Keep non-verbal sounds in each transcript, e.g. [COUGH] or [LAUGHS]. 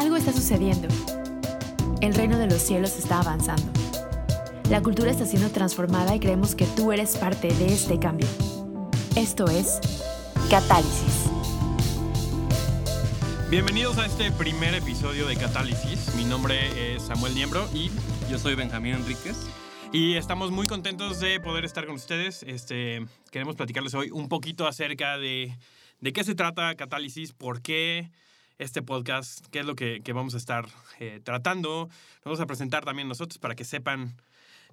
Algo está sucediendo. El reino de los cielos está avanzando. La cultura está siendo transformada y creemos que tú eres parte de este cambio. Esto es Catálisis. Bienvenidos a este primer episodio de Catálisis. Mi nombre es Samuel Niembro y yo soy Benjamín Enríquez. Y estamos muy contentos de poder estar con ustedes. Este, queremos platicarles hoy un poquito acerca de, de qué se trata Catálisis, por qué este podcast, qué es lo que, vamos a estar eh, tratando. Vamos a presentar también nosotros para que sepan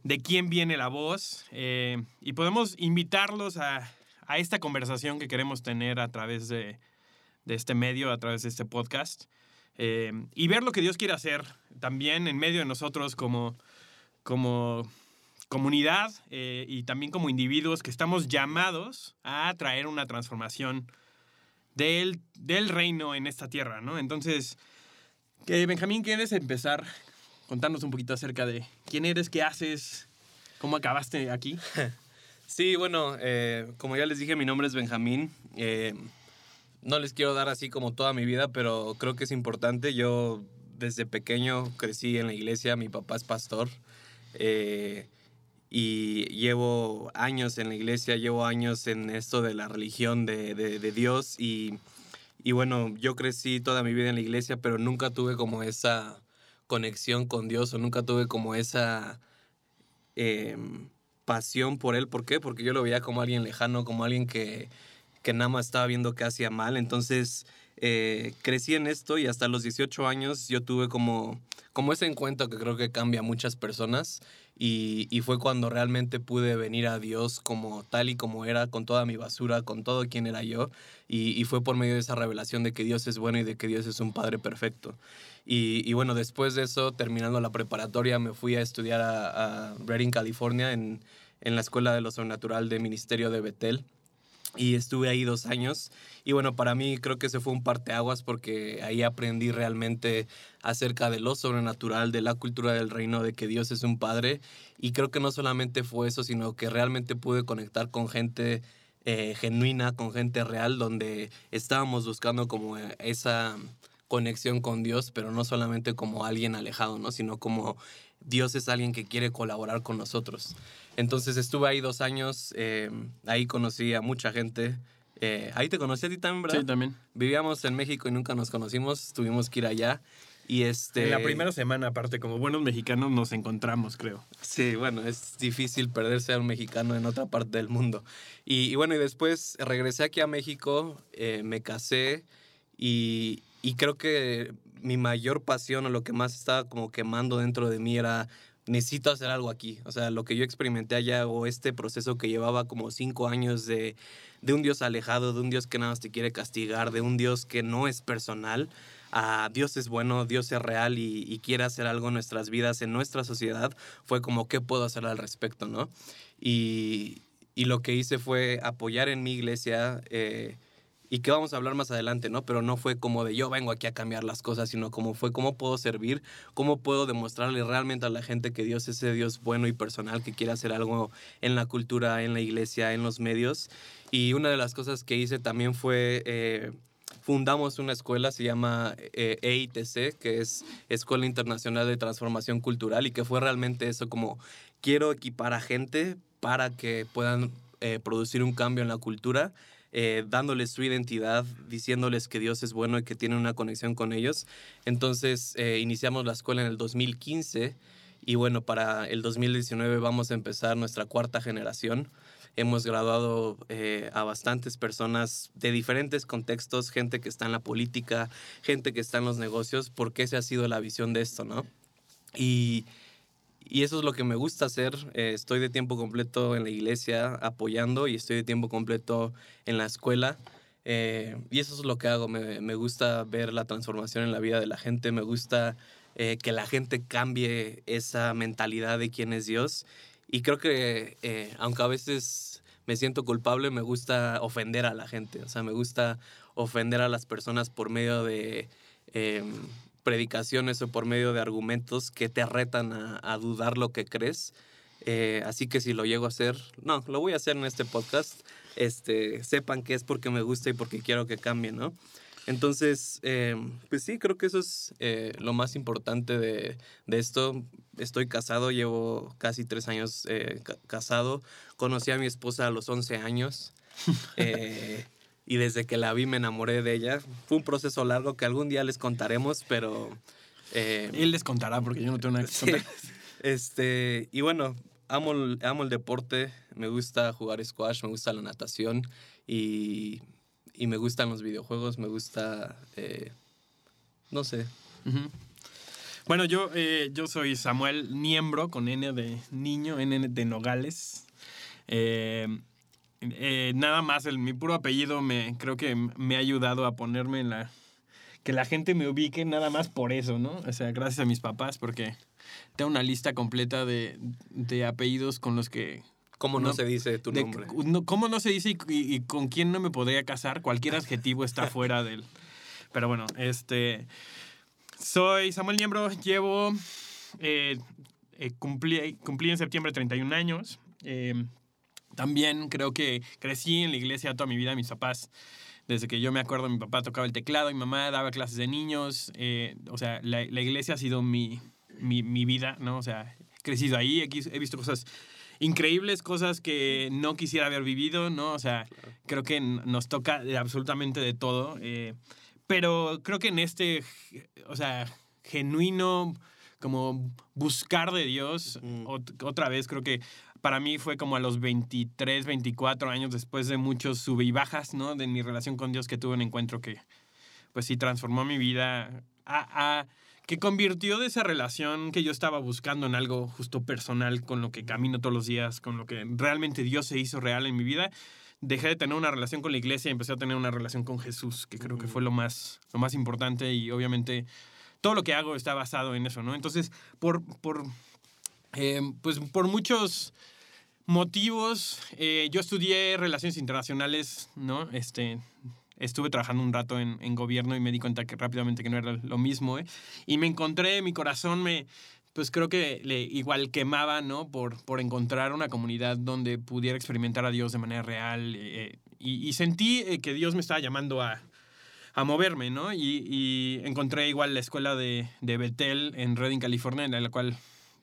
de quién viene la voz eh, y podemos invitarlos a, a, esta conversación que queremos tener a través de, de este medio, a través de este podcast. Eh, y ver lo que Dios quiere hacer también en medio de nosotros como, como comunidad eh, y también como individuos que estamos llamados a traer una transformación del, del reino en esta tierra, ¿no? Entonces, que Benjamín, ¿quieres empezar contarnos un poquito acerca de quién eres, qué haces, cómo acabaste aquí? [LAUGHS] Sí, bueno, eh, como ya les dije, mi nombre es Benjamín. Eh, no les quiero dar así como toda mi vida, pero creo que es importante. Yo desde pequeño crecí en la iglesia, mi papá es pastor. Eh, y llevo años en la iglesia, llevo años en esto de la religión de, de, de Dios y, y, bueno, yo crecí toda mi vida en la iglesia, pero nunca tuve como esa conexión con Dios o nunca tuve como esa eh, pasión por Él. ¿Por qué? Porque yo lo veía como alguien lejano, como alguien que, que nada más estaba viendo que hacía mal. Entonces eh, crecí en esto y hasta los 18 años yo tuve como, como ese encuentro que creo que cambia a muchas personas y, fue cuando realmente pude venir a Dios como tal y como era, con toda mi basura, con todo quien era yo. Y, fue por medio de esa revelación de que Dios es bueno y de que Dios es un Padre perfecto. Y, bueno, después de eso, terminando la preparatoria, me fui a estudiar a, a California, en, en la Escuela de lo Sobrenatural de Ministerio de Betel y estuve ahí dos años. Y bueno, para mí creo que ese fue un parteaguas porque ahí aprendí realmente acerca de lo sobrenatural, de la cultura del reino, de que Dios es un Padre. Y creo que no solamente fue eso, sino que realmente pude conectar con gente eh, genuina, con gente real, donde estábamos buscando como esa conexión con Dios, pero no solamente como alguien alejado, ¿no? Sino como Dios es alguien que quiere colaborar con nosotros. Entonces estuve ahí dos años, eh, ahí conocí a mucha gente. Eh, ahí te conocí a ti también, ¿verdad? Sí, también. Vivíamos en México y nunca nos conocimos, tuvimos que ir allá. Y este... En la primera semana, aparte, como buenos mexicanos, nos encontramos, creo. Sí, bueno, es difícil perderse a un mexicano en otra parte del mundo. Y, y bueno, y después regresé aquí a México, eh, me casé y, y creo que mi mayor pasión o lo que más estaba como quemando dentro de mí era necesito hacer algo aquí. O sea, lo que yo experimenté allá o este proceso que llevaba como cinco años de, de un Dios alejado, de un Dios que nada más te quiere castigar, de un Dios que no es personal. a Dios es bueno, Dios es real y, y, quiere hacer algo en nuestras vidas, en nuestra sociedad, fue como, ¿qué puedo hacer al respecto? ¿no? Y, y lo que hice fue apoyar en mi iglesia. Eh, y que vamos a hablar más adelante, ¿no? Pero no fue como de yo vengo aquí a cambiar las cosas, sino como fue cómo puedo servir, cómo puedo demostrarle realmente a la gente que Dios es ese Dios bueno y personal que quiere hacer algo en la cultura, en la iglesia, en los medios. Y una de las cosas que hice también fue... Eh, fundamos una escuela, se llama eh, EITC, que es Escuela Internacional de Transformación Cultural, y que fue realmente eso, como quiero equipar a gente para que puedan eh, producir un cambio en la cultura eh, dándoles su identidad, diciéndoles que Dios es bueno y que tiene una conexión con ellos. Entonces eh, iniciamos la escuela en el 2015 y bueno, para el 2019 vamos a empezar nuestra cuarta generación. Hemos graduado eh, a bastantes personas de diferentes contextos, gente que está en la política, gente que está en los negocios, porque esa ha sido la visión de esto, ¿no? Y y eso es lo que me gusta hacer. Eh, estoy de tiempo completo en la iglesia apoyando y estoy de tiempo completo en la escuela. Eh, y eso es lo que hago. Me, me, gusta ver la transformación en la vida de la gente. Me gusta eh, que la gente cambie esa mentalidad de quién es Dios. Y creo que, aunque a veces me siento culpable, me gusta ofender a la gente. O sea, me gusta ofender a las personas por medio de em, predicaciones o por medio de argumentos que te retan a, a dudar lo que crees. Eh, así que si lo llego a hacer, no, lo voy a hacer en este podcast. Este, sepan que es porque me gusta y porque quiero que cambie, ¿no? Entonces, eh, pues sí, creo que eso es eh, lo más importante de, de, esto. Estoy casado, llevo casi tres años eh, ca casado. Conocí a mi esposa a los 11 años. [LAUGHS] y desde que la vi me enamoré de ella. Fue un proceso largo que algún día les contaremos, pero... Él les contará porque yo no tengo nada que [LAUGHS] contar. Este, y bueno, amo, amo el deporte, me gusta jugar squash, me gusta la natación y y me gustan los videojuegos, me gusta, eh, no sé. Bueno, yo, eh, yo soy Samuel Niembro, con N de niño, N de Nogales. Eh, nada más, el, mi puro apellido me, creo que me ha ayudado a ponerme en la... Que la gente me ubique nada más por eso, ¿no? O sea, gracias a mis papás, porque tengo una lista completa de, de apellidos con los que ¿Cómo no, se dice tu nombre? ¿Cómo no se dice y, con quién no me podría casar? Cualquier adjetivo está [LAUGHS] fuera del... Pero bueno, este... Soy Samuel Niembro, llevo... Eh, eh, cumplí, cumplí, en septiembre 31 años. Eh, también creo que crecí en la iglesia toda mi vida. Mis papás, desde que yo me acuerdo, mi papá tocaba el teclado, mi mamá daba clases de niños. o sea, la, la, iglesia ha sido mi, mi, mi, vida, ¿no? O sea, he crecido ahí, he visto cosas increíbles cosas que no quisiera haber vivido, ¿no? O sea, creo que nos toca absolutamente de todo. Eh, pero creo que en este, o sea, genuino, como buscar de Dios, otra vez creo que para mí fue como a los 23, 24 años después de muchos sube y bajas, ¿no? De mi relación con Dios que tuve un encuentro que, pues sí, transformó mi vida a, a que convirtió de esa relación que yo estaba buscando en algo justo personal, con lo que camino todos los días, con lo que realmente Dios se hizo real en mi vida. Dejé de tener una relación con la iglesia y empecé a tener una relación con Jesús, que creo que fue lo más, lo más importante y obviamente todo lo que hago está basado en eso, ¿no? Entonces, por, por, eh, pues por muchos motivos, eh, yo estudié relaciones internacionales, ¿no? Este, estuve trabajando un rato en, en, gobierno y me di cuenta que rápidamente que no era lo mismo, ¿eh? Y me encontré, mi corazón me, pues creo que le igual quemaba, ¿no? Por, por encontrar una comunidad donde pudiera experimentar a Dios de manera real. Eh, y, sentí eh, que Dios me estaba llamando a, a moverme, ¿no? Y, y, encontré igual la escuela de, de Bethel en Redding, California, en la cual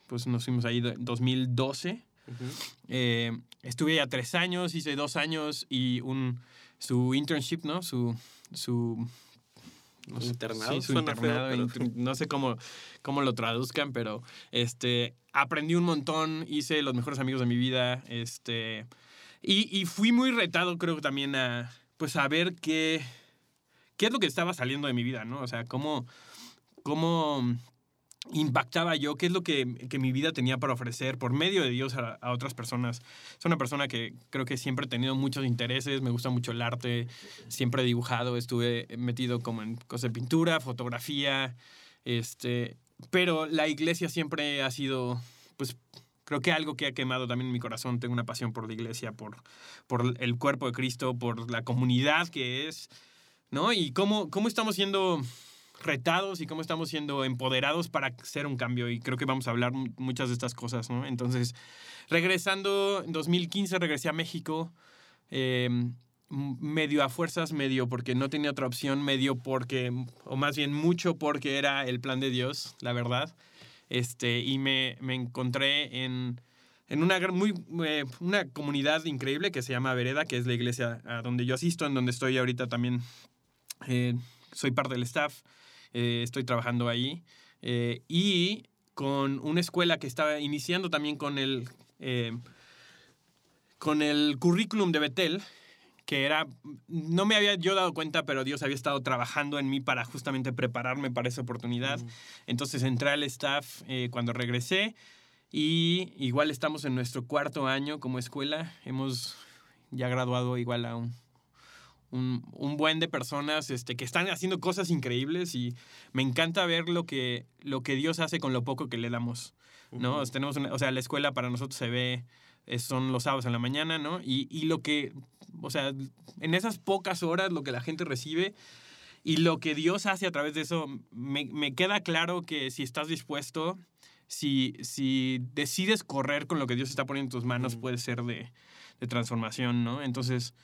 pues nos fuimos ahí en 2012. eh, estuve ya tres años, hice dos años y un su internship, ¿no? Su, su no sé, internado, sí, su internado no sé cómo, cómo lo traduzcan, pero este, aprendí un montón, hice los mejores amigos de mi vida, este, y, y fui muy retado, creo, también a, pues, a ver qué, qué es lo que estaba saliendo de mi vida, ¿no? O sea, cómo, cómo impactaba yo, qué es lo que, que, mi vida tenía para ofrecer por medio de Dios a, a, otras personas. Soy una persona que creo que siempre he tenido muchos intereses, me gusta mucho el arte, siempre he dibujado, estuve metido como en cosas de pintura, fotografía, este, pero la iglesia siempre ha sido, pues, creo que algo que ha quemado también en mi corazón, tengo una pasión por la iglesia, por, por el cuerpo de Cristo, por la comunidad que es, ¿no? Y cómo, cómo estamos siendo retados y cómo estamos siendo empoderados para hacer un cambio. Y creo que vamos a hablar muchas de estas cosas, ¿no? Entonces, regresando, en 2015 regresé a México, eh, medio a fuerzas, medio porque no tenía otra opción, medio porque, o más bien mucho porque era el plan de Dios, la verdad. Este, y me, me encontré en, en una, muy, eh, una comunidad increíble que se llama Vereda, que es la iglesia a donde yo asisto, en donde estoy ahorita también. Eh, soy parte del staff. Eh, estoy trabajando ahí. Eh, y con una escuela que estaba iniciando también con el, eh, con el currículum de Betel, que era, no me había yo dado cuenta, pero Dios había estado trabajando en mí para justamente prepararme para esa oportunidad. Entonces entré al staff cuando regresé y igual estamos en nuestro cuarto año como escuela. Hemos ya graduado igual a un un, un, buen de personas este, que están haciendo cosas increíbles y me encanta ver lo que, lo que Dios hace con lo poco que le damos, ¿no? Uh -huh. Tenemos una, o sea, la escuela para nosotros se ve, son los sábados en la mañana, ¿no? Y, y lo que, o sea, en esas pocas horas lo que la gente recibe y lo que Dios hace a través de eso, me, me queda claro que si estás dispuesto, si, si decides correr con lo que Dios está poniendo en tus manos, puede ser de, de transformación, ¿no? Entonces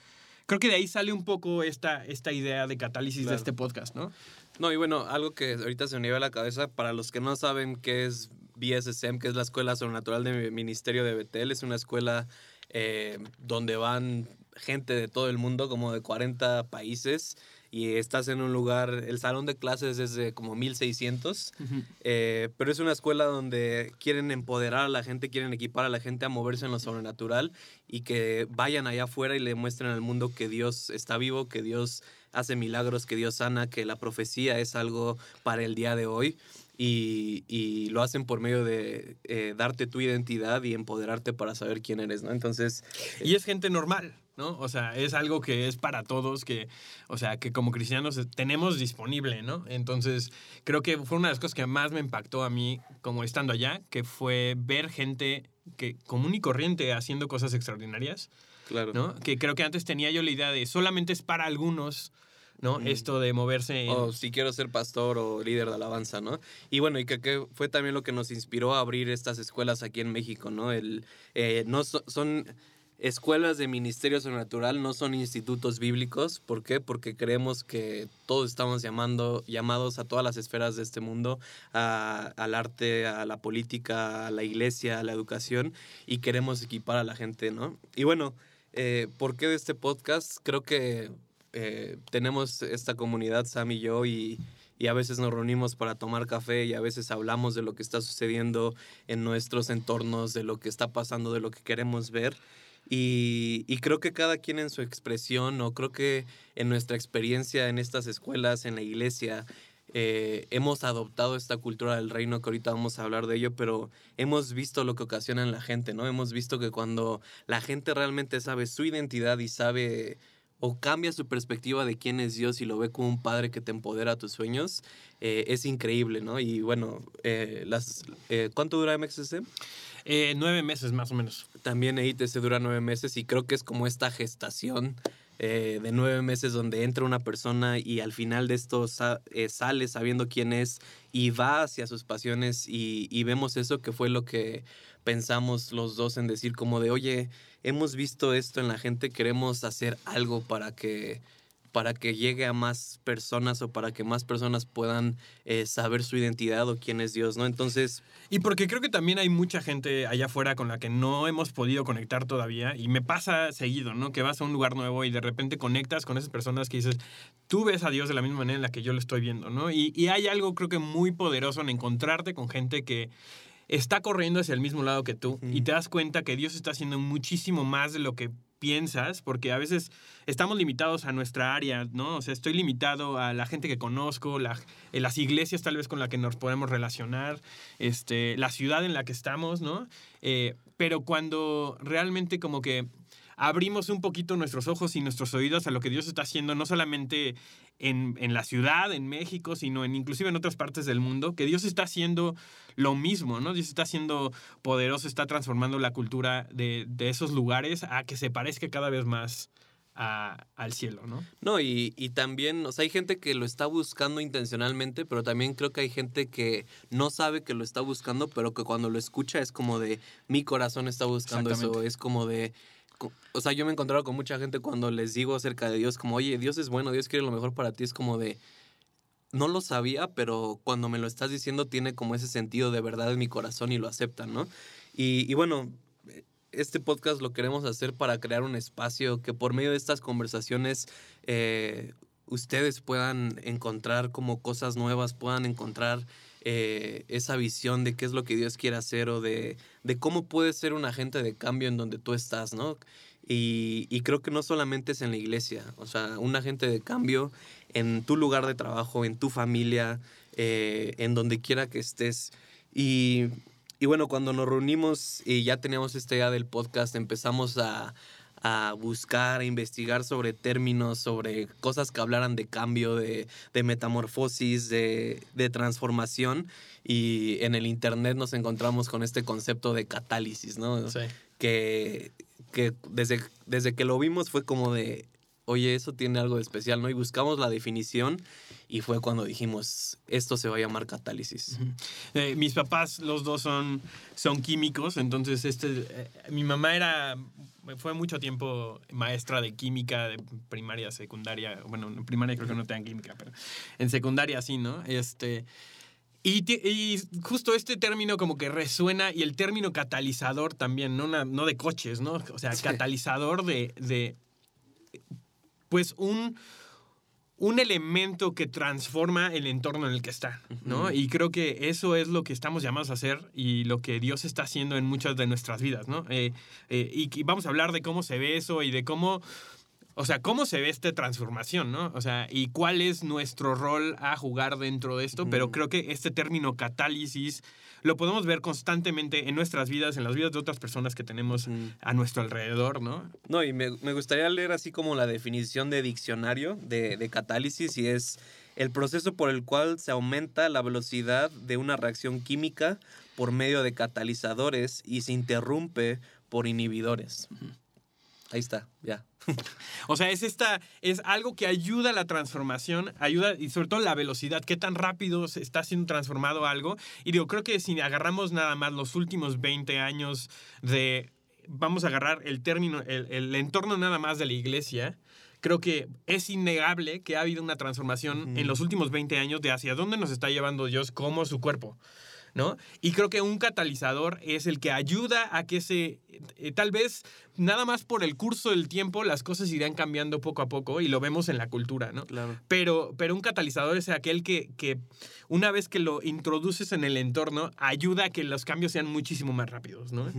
creo que de ahí sale un poco esta, esta idea de catálisis Claro. de este podcast, ¿no? No, y bueno, algo que ahorita se me lleva a la cabeza, para los que no saben qué es BSSM, que es la Escuela Sobrenatural del Ministerio de Betel, es una escuela eh, donde van gente de todo el mundo, como de 40 países, y estás en un lugar, el salón de clases es de como 1600, eh, pero es una escuela donde quieren empoderar a la gente, quieren equipar a la gente a moverse en lo sobrenatural y que vayan allá afuera y le muestren al mundo que Dios está vivo, que Dios hace milagros, que Dios sana, que la profecía es algo para el día de hoy. Y, y lo hacen por medio de eh, darte tu identidad y empoderarte para saber quién eres, ¿no? Entonces, Y es gente normal, ¿no? O sea, es algo que es para todos, que, o sea, que como cristianos tenemos disponible, ¿no? Entonces, creo que fue una de las cosas que más me impactó a mí como estando allá, que fue ver gente que común y corriente haciendo cosas extraordinarias, claro. ¿no? Que creo que antes tenía yo la idea de solamente es para algunos, ¿no? Mm. Esto de moverse en... O si quiero ser pastor o líder de alabanza, ¿no? Y bueno, y que, que fue también lo que nos inspiró a abrir estas escuelas aquí en México, ¿no? El, eh, no so- son escuelas de ministerio sobrenatural, no son institutos bíblicos. ¿Por qué? Porque creemos que todos estamos llamando, llamados a todas las esferas de este mundo, a- al arte, a la política, a la iglesia, a la educación, y queremos equipar a la gente, ¿no? Y bueno, eh, ¿por qué de este podcast? Creo que eh, tenemos esta comunidad, Sam y yo, y, y a veces nos reunimos para tomar café y a veces hablamos de lo que está sucediendo en nuestros entornos, de lo que está pasando, de lo que queremos ver. Y, y creo que cada quien en su expresión, o creo que en nuestra experiencia en estas escuelas, en la iglesia, eh, hemos adoptado esta cultura del reino, que ahorita vamos a hablar de ello, pero hemos visto lo que ocasiona en la gente, ¿no? Hemos visto que cuando la gente realmente sabe su identidad y sabe o cambia su perspectiva de quién es Dios y lo ve como un padre que te empodera a tus sueños, eh, es increíble, ¿no? Y bueno, eh, las, eh, ¿cuánto dura MXC? Eh, nueve meses más o menos. También EITC dura nueve meses y creo que es como esta gestación eh, de nueve meses donde entra una persona y al final de esto eh, sale sabiendo quién es y va hacia sus pasiones y, y vemos eso que fue lo que pensamos los dos en decir como de, oye, hemos visto esto en la gente, queremos hacer algo para que para que llegue a más personas o para que más personas puedan eh, saber su identidad o quién es Dios, ¿no? Entonces, Y porque creo que también hay mucha gente allá afuera con la que no hemos podido conectar todavía. Y me pasa seguido, ¿no? Que vas a un lugar nuevo y de repente conectas con esas personas que dices, tú ves a Dios de la misma manera en la que yo lo estoy viendo, ¿no? Y, y hay algo creo que muy poderoso en encontrarte con gente que está corriendo hacia el mismo lado que tú y te das cuenta que Dios está haciendo muchísimo más de lo que piensas, porque a veces estamos limitados a nuestra área, ¿no? O sea, estoy limitado a la gente que conozco, la- eh, las iglesias tal vez con la que nos podemos relacionar, este, la ciudad en la que estamos, ¿no? Eh, pero cuando realmente como que abrimos un poquito nuestros ojos y nuestros oídos a lo que Dios está haciendo, no solamente en, en la ciudad, en México, sino en inclusive en otras partes del mundo, que Dios está haciendo lo mismo, ¿no? Dios está haciendo poderoso, está transformando la cultura de, de esos lugares a que se parezca cada vez más a- al cielo, ¿no? No, y, y también, o sea, hay gente que lo está buscando intencionalmente, pero también creo que hay gente que no sabe que lo está buscando, pero que cuando lo escucha es como de, mi corazón está buscando eso, es como de, o sea, yo me he encontrado con mucha gente cuando les digo acerca de Dios, como, oye, Dios es bueno, Dios quiere lo mejor para ti, es como de, no lo sabía, pero cuando me lo estás diciendo tiene como ese sentido de verdad en mi corazón y lo aceptan, ¿no? Y, y bueno, este podcast lo queremos hacer para crear un espacio que por medio de estas conversaciones eh, ustedes puedan encontrar como cosas nuevas, puedan encontrar eh, esa visión de qué es lo que Dios quiere hacer o de, de cómo puedes ser un agente de cambio en donde tú estás, ¿no? Y, y creo que no solamente es en la iglesia, o sea, un agente de cambio en tu lugar de trabajo, en tu familia, eh, en donde quiera que estés. Y, y bueno, cuando nos reunimos y ya teníamos esta idea del podcast, empezamos a, a buscar, a investigar sobre términos, sobre cosas que hablaran de cambio, de, de metamorfosis, de, de transformación. Y en el internet nos encontramos con este concepto de catálisis, ¿no? que, que desde, desde que lo vimos fue como de, oye, eso tiene algo de especial, ¿no? Y buscamos la definición y fue cuando dijimos, esto se va a llamar catálisis. Eh, mis papás, los dos son, son químicos, entonces este, eh, mi mamá era, fue mucho tiempo maestra de química, de primaria, secundaria, bueno, en primaria creo que no tengan química, pero en secundaria sí, ¿no? Este... Y, y, justo este término como que resuena y el término catalizador también, no, no de coches, ¿no? O sea, catalizador de, de, pues un, un elemento que transforma el entorno en el que está, ¿no? Y creo que eso es lo que estamos llamados a hacer y lo que Dios está haciendo en muchas de nuestras vidas, ¿no? Eh, eh, y vamos a hablar de cómo se ve eso y de cómo o sea, ¿cómo se ve esta transformación, no? O sea, y cuál es nuestro rol a jugar dentro de esto, pero creo que este término catálisis lo podemos ver constantemente en nuestras vidas, en las vidas de otras personas que tenemos a nuestro alrededor, ¿no? No, y me, gustaría leer así como la definición de diccionario de, de catálisis y es el proceso por el cual se aumenta la velocidad de una reacción química por medio de catalizadores y se interrumpe por inhibidores. Ahí está, ya. [LAUGHS] o sea, es esta, es algo que ayuda a la transformación, ayuda y sobre todo la velocidad, qué tan rápido se está siendo transformado algo. Y digo, creo que si agarramos nada más los últimos 20 años de, vamos a agarrar el término, el, entorno nada más de la iglesia, creo que es innegable que ha habido una transformación en los últimos 20 años de hacia dónde nos está llevando Dios como su cuerpo. ¿No? Y creo que un catalizador es el que ayuda a que se, eh, tal vez nada más por el curso del tiempo las cosas irán cambiando poco a poco y lo vemos en la cultura, ¿no? Claro. Pero, pero un catalizador es aquel que, que una vez que lo introduces en el entorno ayuda a que los cambios sean muchísimo más rápidos, ¿no?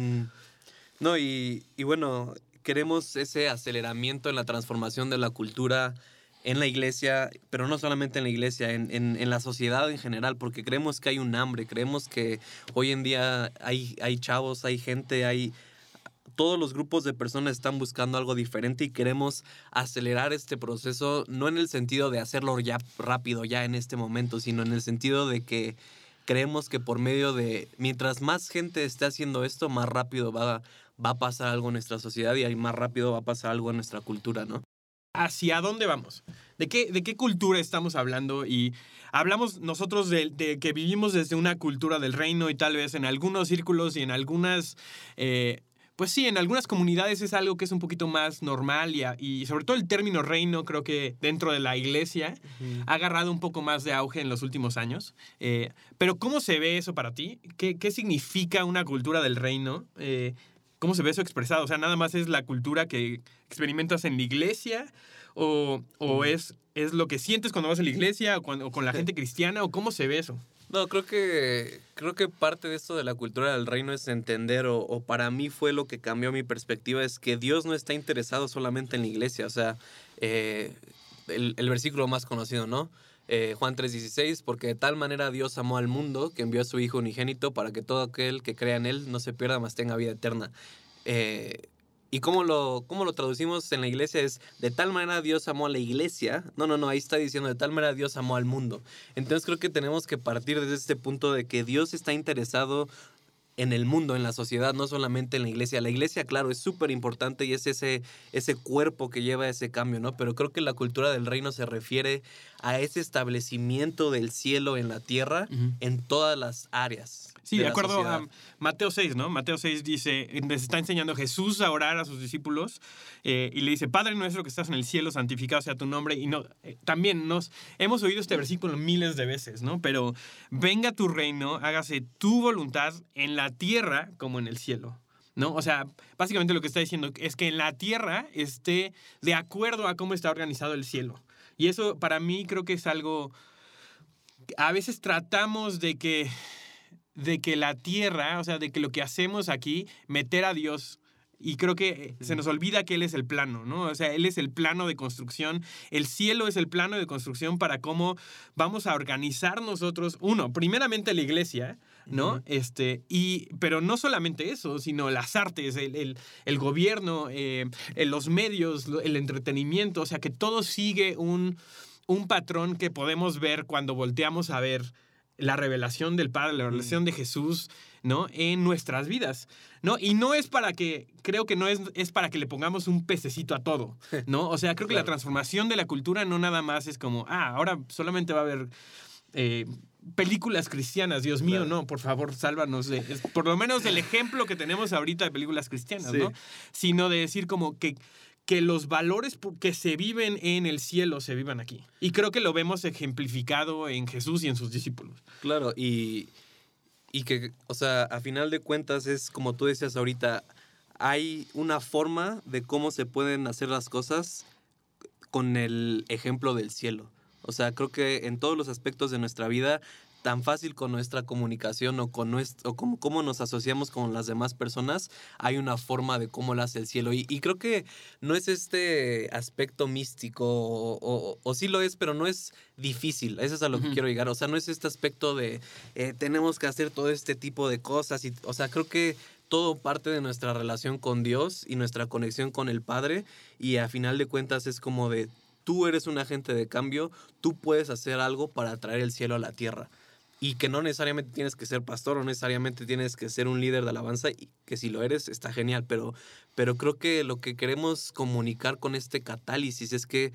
No, y, y bueno, queremos ese aceleramiento en la transformación de la cultura en la iglesia, pero no solamente en la iglesia, en, en, la sociedad en general, porque creemos que hay un hambre, creemos que hoy en día hay, hay chavos, hay gente, hay... Todos los grupos de personas están buscando algo diferente y queremos acelerar este proceso, no en el sentido de hacerlo ya rápido, ya en este momento, sino en el sentido de que creemos que por medio de, mientras más gente esté haciendo esto, más rápido va, va a pasar algo en nuestra sociedad y más rápido va a pasar algo en nuestra cultura, ¿no? ¿Hacia dónde vamos? ¿De qué, de qué cultura estamos hablando? Y hablamos nosotros de, que vivimos desde una cultura del reino y tal vez en algunos círculos y en algunas... Eh, pues sí, en algunas comunidades es algo que es un poquito más normal y, y sobre todo el término reino creo que dentro de la iglesia ha agarrado un poco más de auge en los últimos años. Eh, pero ¿cómo se ve eso para ti? ¿Qué, qué significa una cultura del reino? Eh, ¿Cómo se ve eso expresado? O sea, nada más es la cultura que experimentas en la iglesia o, o es, es lo que sientes cuando vas a la iglesia o, cuando, con la gente cristiana o cómo se ve eso. No, creo que, creo que parte de esto de la cultura del reino es entender, o, o, para mí fue lo que cambió mi perspectiva, es que Dios no está interesado solamente en la iglesia. O sea, eh, el, el, versículo más conocido, ¿no? Eh, Juan 3:16, porque de tal manera Dios amó al mundo que envió a su Hijo unigénito para que todo aquel que crea en Él no se pierda, más tenga vida eterna. Eh, ¿Y cómo lo, cómo lo traducimos en la iglesia? Es de tal manera Dios amó a la iglesia. No, no, no, ahí está diciendo de tal manera Dios amó al mundo. Entonces creo que tenemos que partir desde este punto de que Dios está interesado en el mundo, en la sociedad, no solamente en la iglesia. La iglesia, claro, es súper importante y es ese, ese cuerpo que lleva ese cambio, ¿no? Pero creo que la cultura del reino se refiere a ese establecimiento del cielo en la tierra en todas las áreas. Sí, de, acuerdo a Mateo 6, ¿no? Mateo 6 dice, les está enseñando Jesús a orar a sus discípulos eh, y le dice, Padre nuestro que estás en el cielo, santificado sea tu nombre. Y no, eh, también nos hemos oído este versículo miles de veces, ¿no? Pero venga tu reino, hágase tu voluntad en la tierra como en el cielo. ¿no? O sea, básicamente lo que está diciendo es que en la tierra esté de acuerdo a cómo está organizado el cielo. Y eso para mí creo que es algo... A veces tratamos de que de que la tierra, o sea, de que lo que hacemos aquí, meter a Dios y creo que se nos olvida que Él es el plano, ¿no? O sea, Él es el plano de construcción, el cielo es el plano de construcción para cómo vamos a organizar nosotros, uno, primeramente la iglesia, ¿no? este, y, pero no solamente eso, sino las artes, el, el, gobierno, eh, los medios, el entretenimiento, o sea, que todo sigue un, un patrón que podemos ver cuando volteamos a ver la revelación del Padre, la revelación de Jesús, ¿no? En nuestras vidas, ¿no? Y no es para que, creo que no es, es para que le pongamos un pececito a todo, [LAUGHS] ¿no? O sea, creo que la transformación de la cultura no nada más es como, ah, ahora solamente va a haber... Eh, películas cristianas, Dios mío, no, por favor, sálvanos de, por lo menos del ejemplo que tenemos ahorita de películas cristianas, ¿no? Sino de decir como que que los valores que se viven en el cielo se vivan aquí. Y creo que lo vemos ejemplificado en Jesús y en sus discípulos. Claro, y, y que, o sea, a final de cuentas es como tú decías ahorita, hay una forma de cómo se pueden hacer las cosas con el ejemplo del cielo. O sea, creo que en todos los aspectos de nuestra vida tan fácil con nuestra comunicación o con nuestro, o cómo, nos asociamos con las demás personas, hay una forma de cómo lo hace el cielo. Y, creo que no es este aspecto místico, o, o, sí lo es, pero no es difícil. Eso es a lo que quiero llegar. O sea, no es este aspecto de eh, tenemos que hacer todo este tipo de cosas. Y, o sea, creo que todo parte de nuestra relación con Dios y nuestra conexión con el Padre. Y a final de cuentas es como de tú eres un agente de cambio, tú puedes hacer algo para traer el cielo a la tierra y que no necesariamente tienes que ser pastor o necesariamente tienes que ser un líder de alabanza y que si lo eres está genial, pero, pero creo que lo que queremos comunicar con este catálisis es que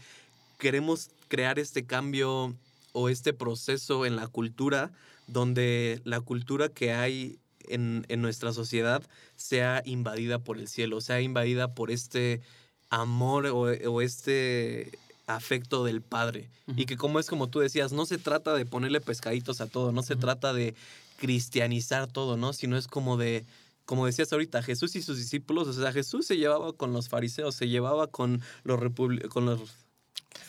queremos crear este cambio o este proceso en la cultura donde la cultura que hay en, en nuestra sociedad sea invadida por el cielo, sea invadida por este amor o, o este afecto del padre. Y que como es como tú decías, no se trata de ponerle pescaditos a todo, no se trata de cristianizar todo, ¿no? Sino es como de, como decías ahorita, Jesús y sus discípulos, o sea, Jesús se llevaba con los fariseos, se llevaba con los con los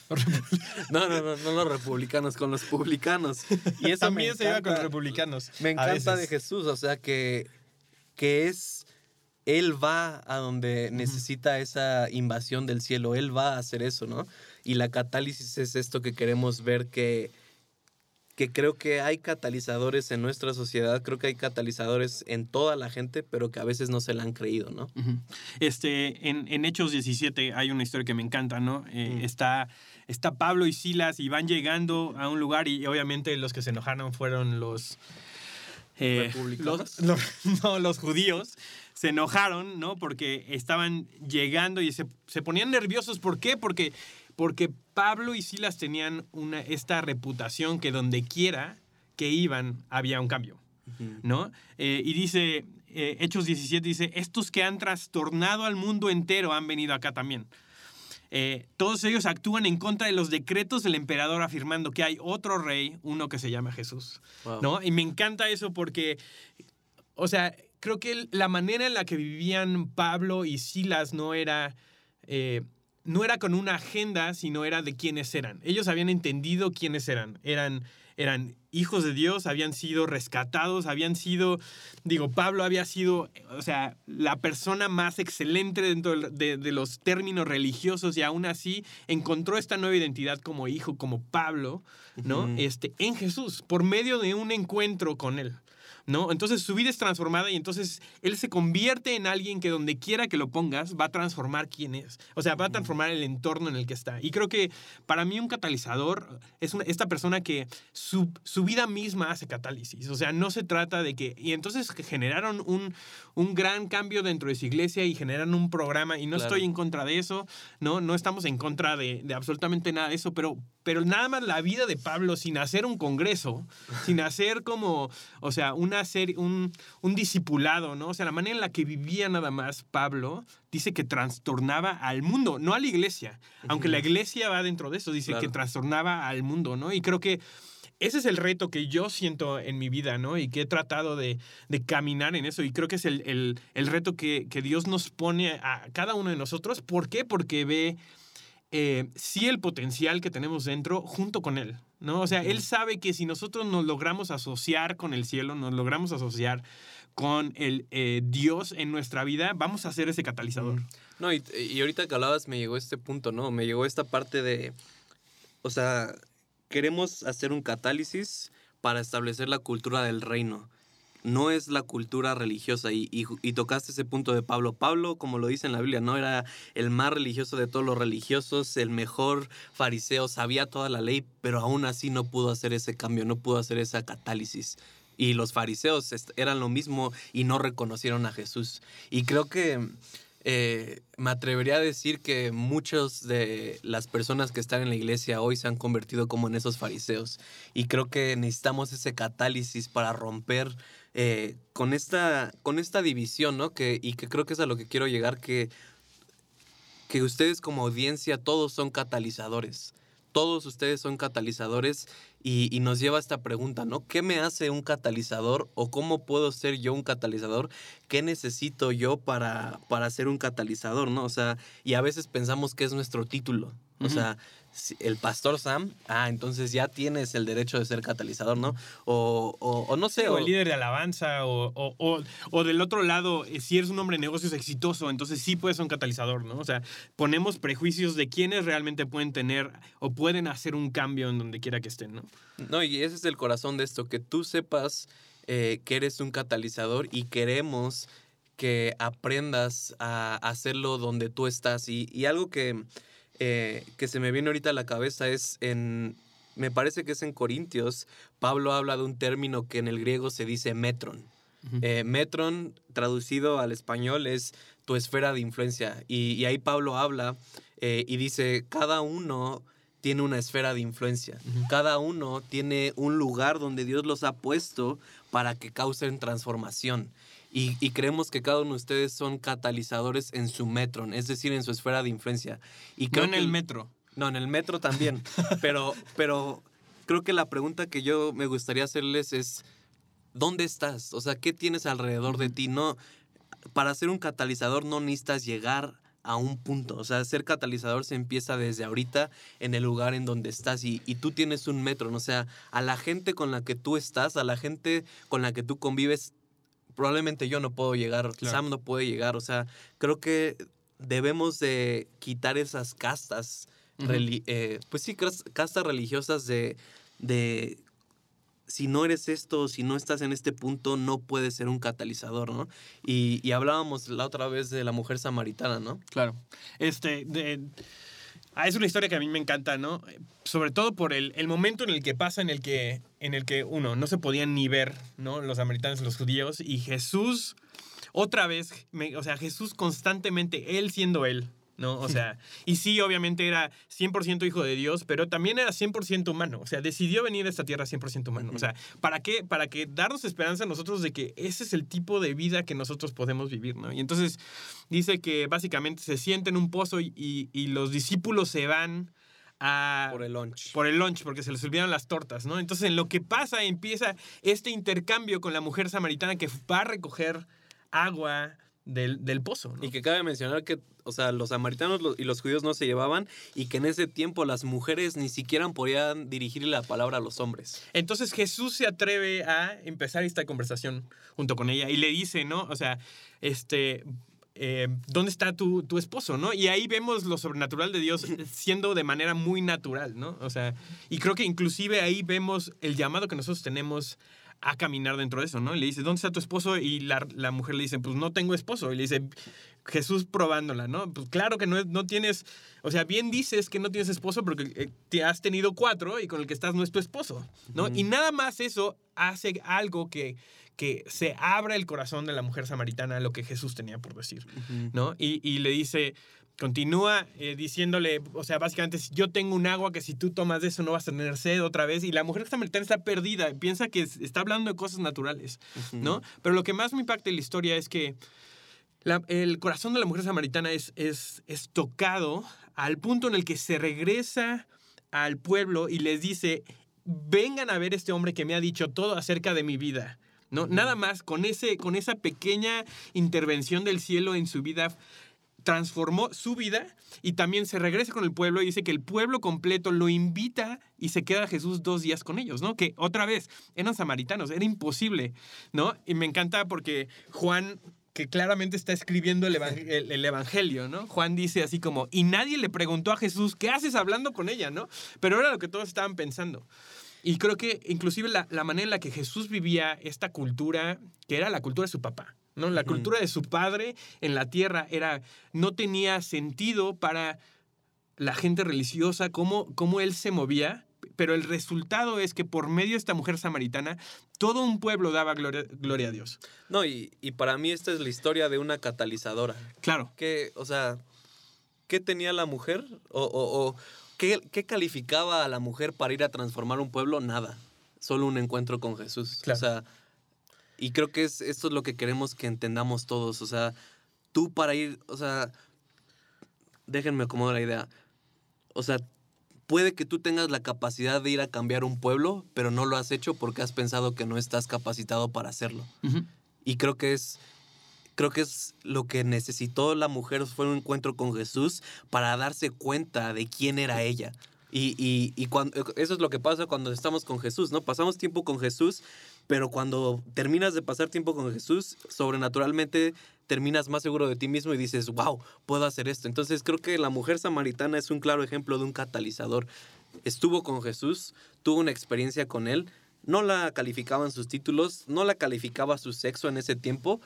[LAUGHS] no, no, no, no los republicanos, con los publicanos. Y eso también se lleva con los republicanos. Me encanta de Jesús, o sea que, que es él va a donde necesita esa invasión del cielo, Él va a hacer eso, ¿no? Y la catálisis es esto que queremos ver que, que creo que hay catalizadores en nuestra sociedad, creo que hay catalizadores en toda la gente, pero que a veces no se la han creído, ¿no? Este, en, Hechos 17 hay una historia que me encanta, ¿no? Eh, está, está Pablo y Silas y van llegando a un lugar y obviamente los que se enojaron fueron los... Eh, los, [LAUGHS] no, los judíos se enojaron, ¿no? Porque estaban llegando y se, se ponían nerviosos. ¿Por qué? Porque porque Pablo y Silas tenían una, esta reputación que donde quiera que iban había un cambio, ¿no? Eh, y dice, eh, Hechos 17 dice, estos que han trastornado al mundo entero han venido acá también. Eh, todos ellos actúan en contra de los decretos del emperador afirmando que hay otro rey, uno que se llama Jesús, ¿no? Y me encanta eso porque, o sea, creo que la manera en la que vivían Pablo y Silas no era no era con una agenda, sino era de quiénes eran. Ellos habían entendido quiénes eran. Eran, eran hijos de Dios, habían sido rescatados, habían sido, digo, Pablo había sido, o sea, la persona más excelente dentro de, los términos religiosos y aún así encontró esta nueva identidad como hijo, como Pablo, ¿no? este, en Jesús, por medio de un encuentro con él. ¿No? Entonces su vida es transformada y entonces él se convierte en alguien que donde quiera que lo pongas va a transformar quién es. O sea, va a transformar el entorno en el que está. Y creo que para mí un catalizador es esta persona que su, vida misma hace catálisis. O sea, no se trata de que... Y entonces generaron un, un gran cambio dentro de su iglesia y generan un programa y no estoy en contra de eso, ¿no? No estamos en contra de, de absolutamente nada de eso, pero pero nada más la vida de Pablo sin hacer un congreso, sin hacer como, o sea, una serie, un, un discipulado, ¿no? O sea, la manera en la que vivía nada más Pablo dice que trastornaba al mundo, no a la iglesia, aunque la iglesia va dentro de eso, dice que trastornaba al mundo, ¿no? Y creo que ese es el reto que yo siento en mi vida, ¿no? Y que he tratado de, de caminar en eso. Y creo que es el, el, el reto que, que, Dios nos pone a cada uno de nosotros. ¿Por qué? Porque ve eh, sí el potencial que tenemos dentro junto con Él, ¿no? O sea, Él sabe que si nosotros nos logramos asociar con el cielo, nos logramos asociar con el eh, Dios en nuestra vida, vamos a ser ese catalizador. No, y, y ahorita que hablabas me llegó este punto, ¿no? Me llegó esta parte de, o sea, queremos hacer un catálisis para establecer la cultura del reino no es la cultura religiosa. Y, y, tocaste ese punto de Pablo. Pablo, como lo dice en la Biblia, no era el más religioso de todos los religiosos, el mejor fariseo, sabía toda la ley, pero aún así no pudo hacer ese cambio, no pudo hacer esa catálisis. Y los fariseos eran lo mismo y no reconocieron a Jesús. Y creo que eh, me atrevería a decir que muchas de las personas que están en la iglesia hoy se han convertido como en esos fariseos. Y creo que necesitamos ese catálisis para romper eh, con, esta, con esta división, ¿no? Que, y que creo que es a lo que quiero llegar, que, que ustedes como audiencia todos son catalizadores todos ustedes son catalizadores y, nos lleva a esta pregunta, ¿no? ¿Qué me hace un catalizador o cómo puedo ser yo un catalizador? ¿Qué necesito yo para, para ser un catalizador, ¿no? O sea, y a veces pensamos que es nuestro título. O sea, el pastor Sam, ah, entonces ya tienes el derecho de ser catalizador, ¿no? O, no sé. O, el líder de alabanza, o, del otro lado, eh, si eres un hombre de negocios exitoso, entonces sí puedes ser un catalizador, ¿no? O sea, ponemos prejuicios de quienes realmente pueden tener o pueden hacer un cambio en donde quiera que estén, ¿no? No, y ese es el corazón de esto, que tú sepas eh, que eres un catalizador y queremos que aprendas a hacerlo donde tú estás. y algo que eh, que se me viene ahorita a la cabeza es en, me parece que es en Corintios, Pablo habla de un término que en el griego se dice metron. Eh, metron, traducido al español, es tu esfera de influencia. Y, ahí Pablo habla eh, y dice, cada uno tiene una esfera de influencia. Cada uno tiene un lugar donde Dios los ha puesto para que causen transformación. Y, creemos que cada uno de ustedes son catalizadores en su metro, es decir, en su esfera de influencia. Y no en el metro. No, en el metro también. [LAUGHS] pero, pero creo que la pregunta que yo me gustaría hacerles es, ¿dónde estás? O sea, ¿qué tienes alrededor de ti? No, para ser un catalizador no necesitas llegar a un punto. O sea, ser catalizador se empieza desde ahorita en el lugar en donde estás y, y, tú tienes un metro. O sea, a la gente con la que tú estás, a la gente con la que tú convives, probablemente yo no puedo llegar, Sam no puede llegar, o sea, creo que debemos de quitar esas castas, eh, pues sí, castas religiosas de, de si no eres esto, si no estás en este punto, no puedes ser un catalizador, ¿no? Y, y hablábamos la otra vez de la mujer samaritana, ¿no? Claro. Este, de, Ah, es una historia que a mí me encanta, ¿no? Sobre todo por el, el, momento en el que pasa, en el que, en el que, uno, no se podían ni ver, ¿no? Los americanos los judíos. Y Jesús, otra vez, o sea, Jesús constantemente, él siendo él, ¿no? O sea, y sí, obviamente era 100% hijo de Dios, pero también era 100% humano. O sea, decidió venir a esta tierra 100% humano. O sea, ¿para qué? Para que darnos esperanza a nosotros de que ese es el tipo de vida que nosotros podemos vivir, ¿no? Y entonces dice que básicamente se siente en un pozo y, y, los discípulos se van a, por el lunch. Por el lunch, porque se les olvidaron las tortas, ¿no? Entonces, en lo que pasa, empieza este intercambio con la mujer samaritana que va a recoger agua del, del pozo. Y que cabe mencionar que, o sea, los samaritanos y los judíos no se llevaban y que en ese tiempo las mujeres ni siquiera podían dirigir la palabra a los hombres. Entonces Jesús se atreve a empezar esta conversación junto con ella y le dice, ¿no? O sea, este, eh, ¿dónde está tu, tu, esposo? ¿no? Y ahí vemos lo sobrenatural de Dios [LAUGHS] siendo de manera muy natural, ¿no? O sea, y creo que inclusive ahí vemos el llamado que nosotros tenemos a caminar dentro de eso, ¿no? Y le dice, ¿dónde está tu esposo? Y la, la, mujer le dice, pues no tengo esposo. Y le dice, Jesús probándola, ¿no? Pues claro que no, no tienes, o sea, bien dices que no tienes esposo porque eh, te has tenido cuatro y con el que estás no es tu esposo, ¿no? Y nada más eso hace algo que, que se abra el corazón de la mujer samaritana a lo que Jesús tenía por decir, ¿no? Y, y, le dice, continúa eh, diciéndole, o sea, básicamente, yo tengo un agua que si tú tomas de eso no vas a tener sed otra vez. Y la mujer samaritana está perdida, piensa que está hablando de cosas naturales, ¿no? Pero lo que más me impacta en la historia es que el corazón de la mujer samaritana es, es, es tocado al punto en el que se regresa al pueblo y les dice, vengan a ver este hombre que me ha dicho todo acerca de mi vida. ¿no? Nada más con, ese, con esa pequeña intervención del cielo en su vida transformó su vida y también se regresa con el pueblo y dice que el pueblo completo lo invita y se queda Jesús dos días con ellos, ¿no? Que otra vez eran samaritanos, era imposible, ¿no? Y me encanta porque Juan que claramente está escribiendo el, evangelio, ¿no? Juan dice así como, y nadie le preguntó a Jesús, ¿qué haces hablando con ella, no? Pero era lo que todos estaban pensando. Y creo que inclusive la, la manera en la que Jesús vivía esta cultura, que era la cultura de su papá, ¿no? La cultura de su padre en la tierra era, no tenía sentido para la gente religiosa, cómo, cómo él se movía, pero el resultado es que por medio de esta mujer samaritana, todo un pueblo daba gloria, gloria a Dios. No, y, y para mí esta es la historia de una catalizadora. Claro. Que, o sea, ¿qué tenía la mujer? ¿O, o, o ¿qué, qué calificaba a la mujer para ir a transformar un pueblo? Nada. Solo un encuentro con Jesús. Claro. O sea, y creo que es, esto es lo que queremos que entendamos todos. O sea, tú para ir, o sea, déjenme acomodar la idea. O sea, puede que tú tengas la capacidad de ir a cambiar un pueblo, pero no lo has hecho porque has pensado que no estás capacitado para hacerlo. Y creo que es creo que es lo que necesitó la mujer fue un encuentro con Jesús para darse cuenta de quién era ella. Y, y, y cuando, eso es lo que pasa cuando estamos con Jesús, ¿no? Pasamos tiempo con Jesús, pero cuando terminas de pasar tiempo con Jesús, sobrenaturalmente terminas más seguro de ti mismo y dices, wow, puedo hacer esto. Entonces creo que la mujer samaritana es un claro ejemplo de un catalizador. Estuvo con Jesús, tuvo una experiencia con él, no la calificaban sus títulos, no la calificaba su sexo en ese tiempo,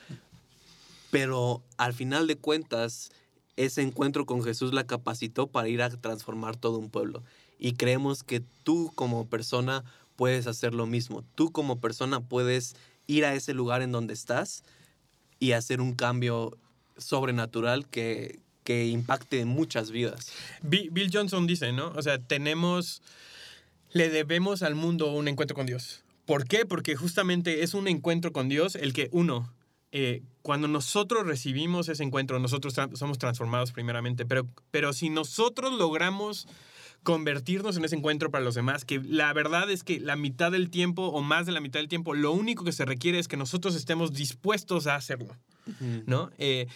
pero al final de cuentas, ese encuentro con Jesús la capacitó para ir a transformar todo un pueblo. Y creemos que tú como persona puedes hacer lo mismo. Tú como persona puedes ir a ese lugar en donde estás y hacer un cambio sobrenatural que, que impacte muchas vidas. Bi- Bill Johnson dice, ¿no? O sea, tenemos, le debemos al mundo un encuentro con Dios. ¿Por qué? Porque justamente es un encuentro con Dios el que, uno, eh, cuando nosotros recibimos ese encuentro, nosotros somos transformados primeramente, pero, pero si nosotros logramos convertirnos en ese encuentro para los demás, que la verdad es que la mitad del tiempo o más de la mitad del tiempo, lo único que se requiere es que nosotros estemos dispuestos a hacerlo. ¿no? Eh,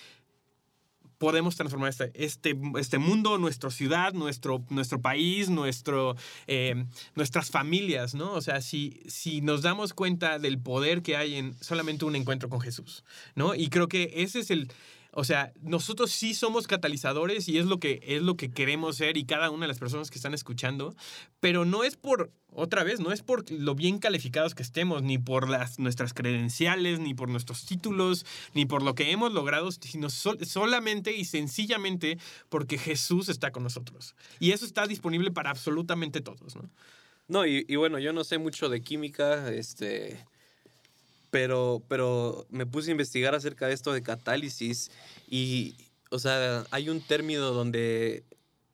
podemos transformar este, este, este mundo, nuestra ciudad, nuestro, nuestro país, nuestro, eh, nuestras familias, ¿no? O sea, si, si nos damos cuenta del poder que hay en solamente un encuentro con Jesús, ¿no? Y creo que ese es el... O sea, nosotros sí somos catalizadores y es lo que es lo que queremos ser y cada una de las personas que están escuchando, pero no es por otra vez, no es por lo bien calificados que estemos, ni por las, nuestras credenciales, ni por nuestros títulos, ni por lo que hemos logrado, sino sol- solamente y sencillamente porque Jesús está con nosotros. Y eso está disponible para absolutamente todos, ¿no? No, y, y bueno, yo no sé mucho de química, este, pero, pero me puse a investigar acerca de esto de catálisis y, o sea, hay un término donde,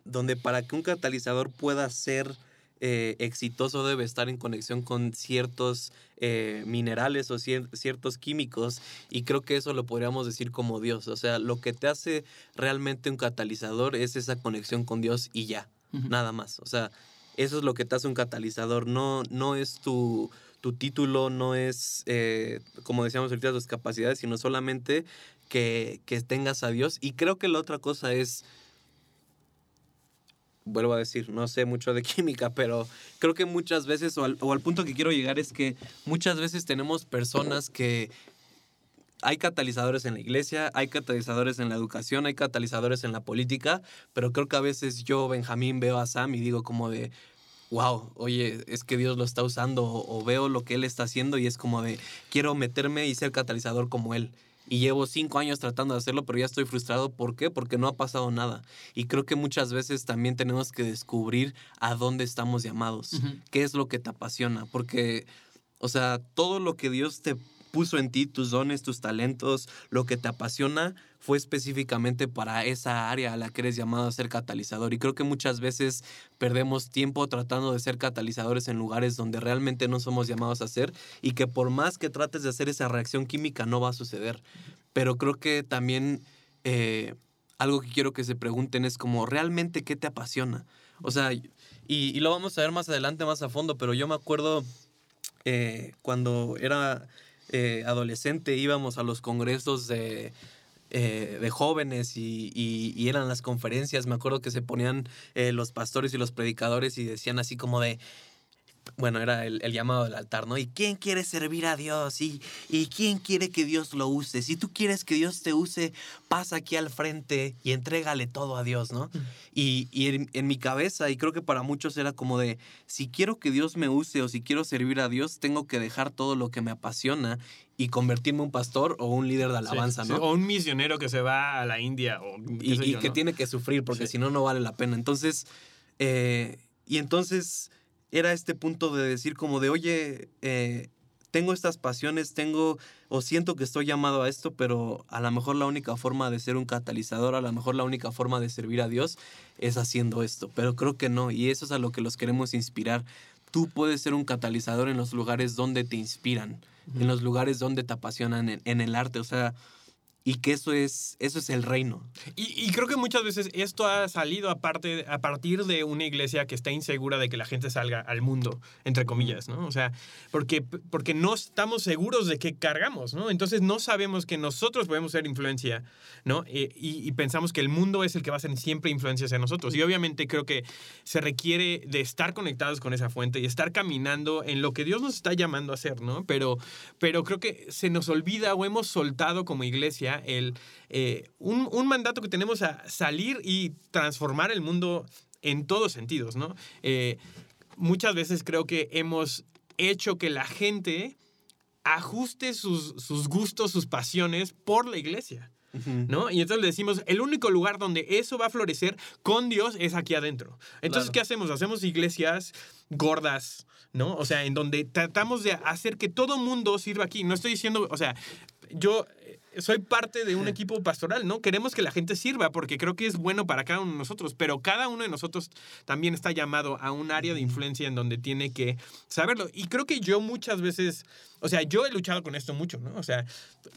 donde para que un catalizador pueda ser eh, exitoso debe estar en conexión con ciertos eh, minerales o cier- ciertos químicos y creo que eso lo podríamos decir como Dios. O sea, lo que te hace realmente un catalizador es esa conexión con Dios y ya, nada más. O sea, eso es lo que te hace un catalizador, no, no es tu, tu título, no es, eh, como decíamos ahorita, tus capacidades, sino solamente que, que tengas a Dios. Y creo que la otra cosa es, vuelvo a decir, no sé mucho de [LAUGHS] química, pero creo que muchas veces, o al, o al punto que quiero llegar es que muchas veces tenemos personas que hay catalizadores en la iglesia, hay catalizadores en la educación, hay catalizadores en la política, pero creo que a veces yo, Benjamín, veo a Sam y digo como de, wow, oye, es que Dios lo está usando, o, o veo lo que Él está haciendo y es como de, quiero meterme y ser catalizador como Él. Y llevo cinco años tratando de hacerlo, pero ya estoy frustrado. ¿Por qué? Porque no ha pasado nada. Y creo que muchas veces también tenemos que descubrir a dónde estamos llamados. Ujú. ¿Qué es lo que te apasiona? Porque, o sea, todo lo que Dios te puso en ti, tus dones, tus talentos, lo que te apasiona, fue específicamente para esa área a la que eres llamado a ser catalizador. Y creo que muchas veces perdemos tiempo tratando de ser catalizadores en lugares donde realmente no somos llamados a ser y que por más que trates de hacer esa reacción química no va a suceder. Pero creo que también eh, algo que quiero que se pregunten es como, ¿realmente qué te apasiona? O sea, y, lo vamos a ver más adelante, más a fondo, pero yo me acuerdo eh, cuando era eh, adolescente íbamos a los congresos de, eh, de jóvenes y, y- eran las conferencias. Me acuerdo que se ponían eh, los pastores y los predicadores y decían así como de, bueno, era el, el llamado del altar, ¿no? ¿Y quién quiere servir a Dios? ¿Y, ¿Y quién quiere que Dios lo use? Si tú quieres que Dios te use, pasa aquí al frente y entrégale todo a Dios, ¿no? Y, y en, en mi cabeza, y creo que para muchos era como de, si quiero que Dios me use o si quiero servir a Dios, tengo que dejar todo lo que me apasiona y convertirme en un pastor o un líder de alabanza, Sí, ¿no? sí, O un misionero que se va a la India o y, sé y yo, que ¿no? tiene que sufrir porque Sí. si no, no vale la pena. Entonces, eh, y entonces era este punto de decir como de, oye, eh, tengo estas pasiones, tengo o siento que estoy llamado a esto, pero a lo mejor la única forma de ser un catalizador, a lo mejor la única forma de servir a Dios es haciendo esto, pero creo que no, y eso es a lo que los queremos inspirar. Tú puedes ser un catalizador en los lugares donde te inspiran, en los lugares donde te apasionan, en, en el arte, o sea, y que eso es, eso es el reino. Y, y, creo que muchas veces esto ha salido aparte, a partir de una iglesia que está insegura de que la gente salga al mundo, entre comillas, ¿no? O sea, porque, porque no estamos seguros de qué cargamos, ¿no? Entonces no sabemos que nosotros podemos ser influencia, ¿no? Y, y, y, pensamos que el mundo es el que va a ser siempre influencia hacia nosotros. Y obviamente creo que se requiere de estar conectados con esa fuente y estar caminando en lo que Dios nos está llamando a hacer, ¿no? Pero, pero creo que se nos olvida o hemos soltado como iglesia el, eh, un, un, mandato que tenemos a salir y transformar el mundo en todos sentidos, ¿no? Eh, muchas veces creo que hemos hecho que la gente ajuste sus, sus gustos, sus pasiones por la iglesia. ¿No? Y entonces le decimos, el único lugar donde eso va a florecer con Dios es aquí adentro. Entonces, claro. ¿qué hacemos? Hacemos iglesias gordas, ¿no? O sea, en donde tratamos de hacer que todo mundo sirva aquí. No estoy diciendo, o sea, yo soy parte de un equipo pastoral, ¿no? Queremos que la gente sirva porque creo que es bueno para cada uno de nosotros, pero cada uno de nosotros también está llamado a un área de influencia en donde tiene que saberlo. Y creo que yo muchas veces, o sea, yo he luchado con esto mucho, ¿no? O sea,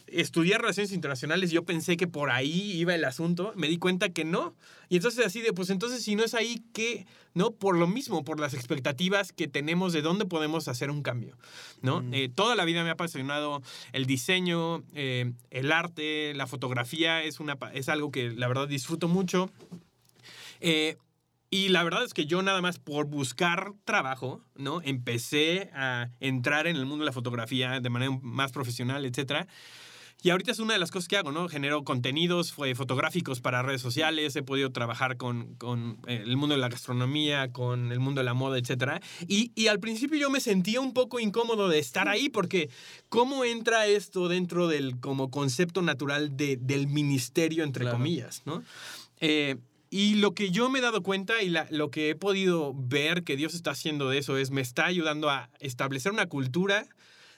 estudiar relaciones internacionales, yo pensé que por ahí iba el asunto, me di cuenta que no. Y entonces así de, pues entonces si no es ahí, ¿qué? ¿No? Por lo mismo, por las expectativas que tenemos de dónde podemos hacer un cambio, ¿no? Mm. Eh, toda la vida me ha apasionado el diseño, eh, el arte, la fotografía, es, una, es algo que la verdad disfruto mucho. Eh, y la verdad es que yo nada más por buscar trabajo, ¿no? Empecé a entrar en el mundo de la fotografía de manera más profesional, etcétera. Y ahorita es una de las cosas que hago, ¿no? Genero contenidos fotográficos para redes sociales, he podido trabajar con, con el mundo de la gastronomía, con el mundo de la moda, etc. Y, y, al principio yo me sentía un poco incómodo de estar ahí porque ¿cómo entra esto dentro del como concepto natural de, del ministerio, entre claro. comillas, ¿no? Eh, y lo que yo me he dado cuenta y la, lo que he podido ver que Dios está haciendo de eso es me está ayudando a establecer una cultura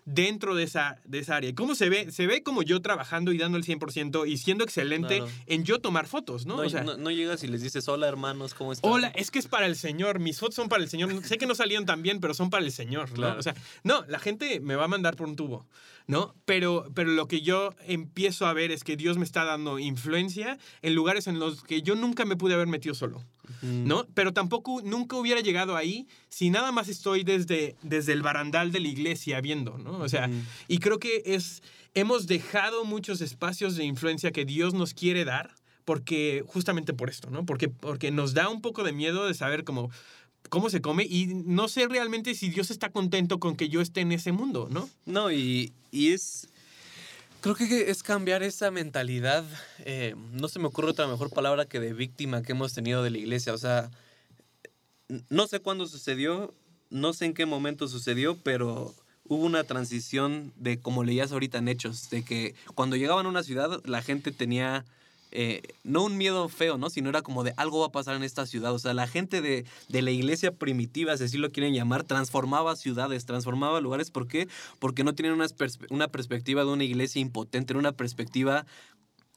dentro de esa, de esa área. ¿Cómo se ve? Se ve como yo trabajando y dando el 100% y siendo excelente claro. en yo tomar fotos, ¿no? No, o sea, no, no, llegas y les dices, hola hermanos, ¿cómo están? Hola, es que es para el Señor, mis fotos son para el Señor. sé que no salían tan bien, pero son para el Señor, claro. ¿no? O sea, no, la gente me va a mandar por un tubo, ¿no? Pero, pero lo que yo empiezo a ver es que Dios me está dando influencia en lugares en los que yo nunca me pude haber metido solo. ¿no? Pero tampoco, nunca hubiera llegado ahí si nada más estoy desde, desde el barandal de la iglesia viendo, ¿no? O sea, y creo que es, hemos dejado muchos espacios de influencia que Dios nos quiere dar, porque justamente por esto, ¿no? Porque, porque nos da un poco de miedo de saber cómo cómo se come y no sé realmente si Dios está contento con que yo esté en ese mundo, ¿no? No, y, y es... Creo que es cambiar esa mentalidad, eh, no se me ocurre otra mejor palabra que de víctima que hemos tenido de la iglesia. O sea, no sé cuándo sucedió, no sé en qué momento sucedió, pero hubo una transición de, como leías ahorita en Hechos, de que cuando llegaban a una ciudad la gente tenía eh, no un miedo feo, ¿no? Sino era como de algo va a pasar en esta ciudad. O sea, la gente de, de la iglesia primitiva, si así lo quieren llamar, transformaba ciudades, transformaba lugares. ¿Por qué? Porque no tenían una, una perspectiva de una iglesia impotente, era una perspectiva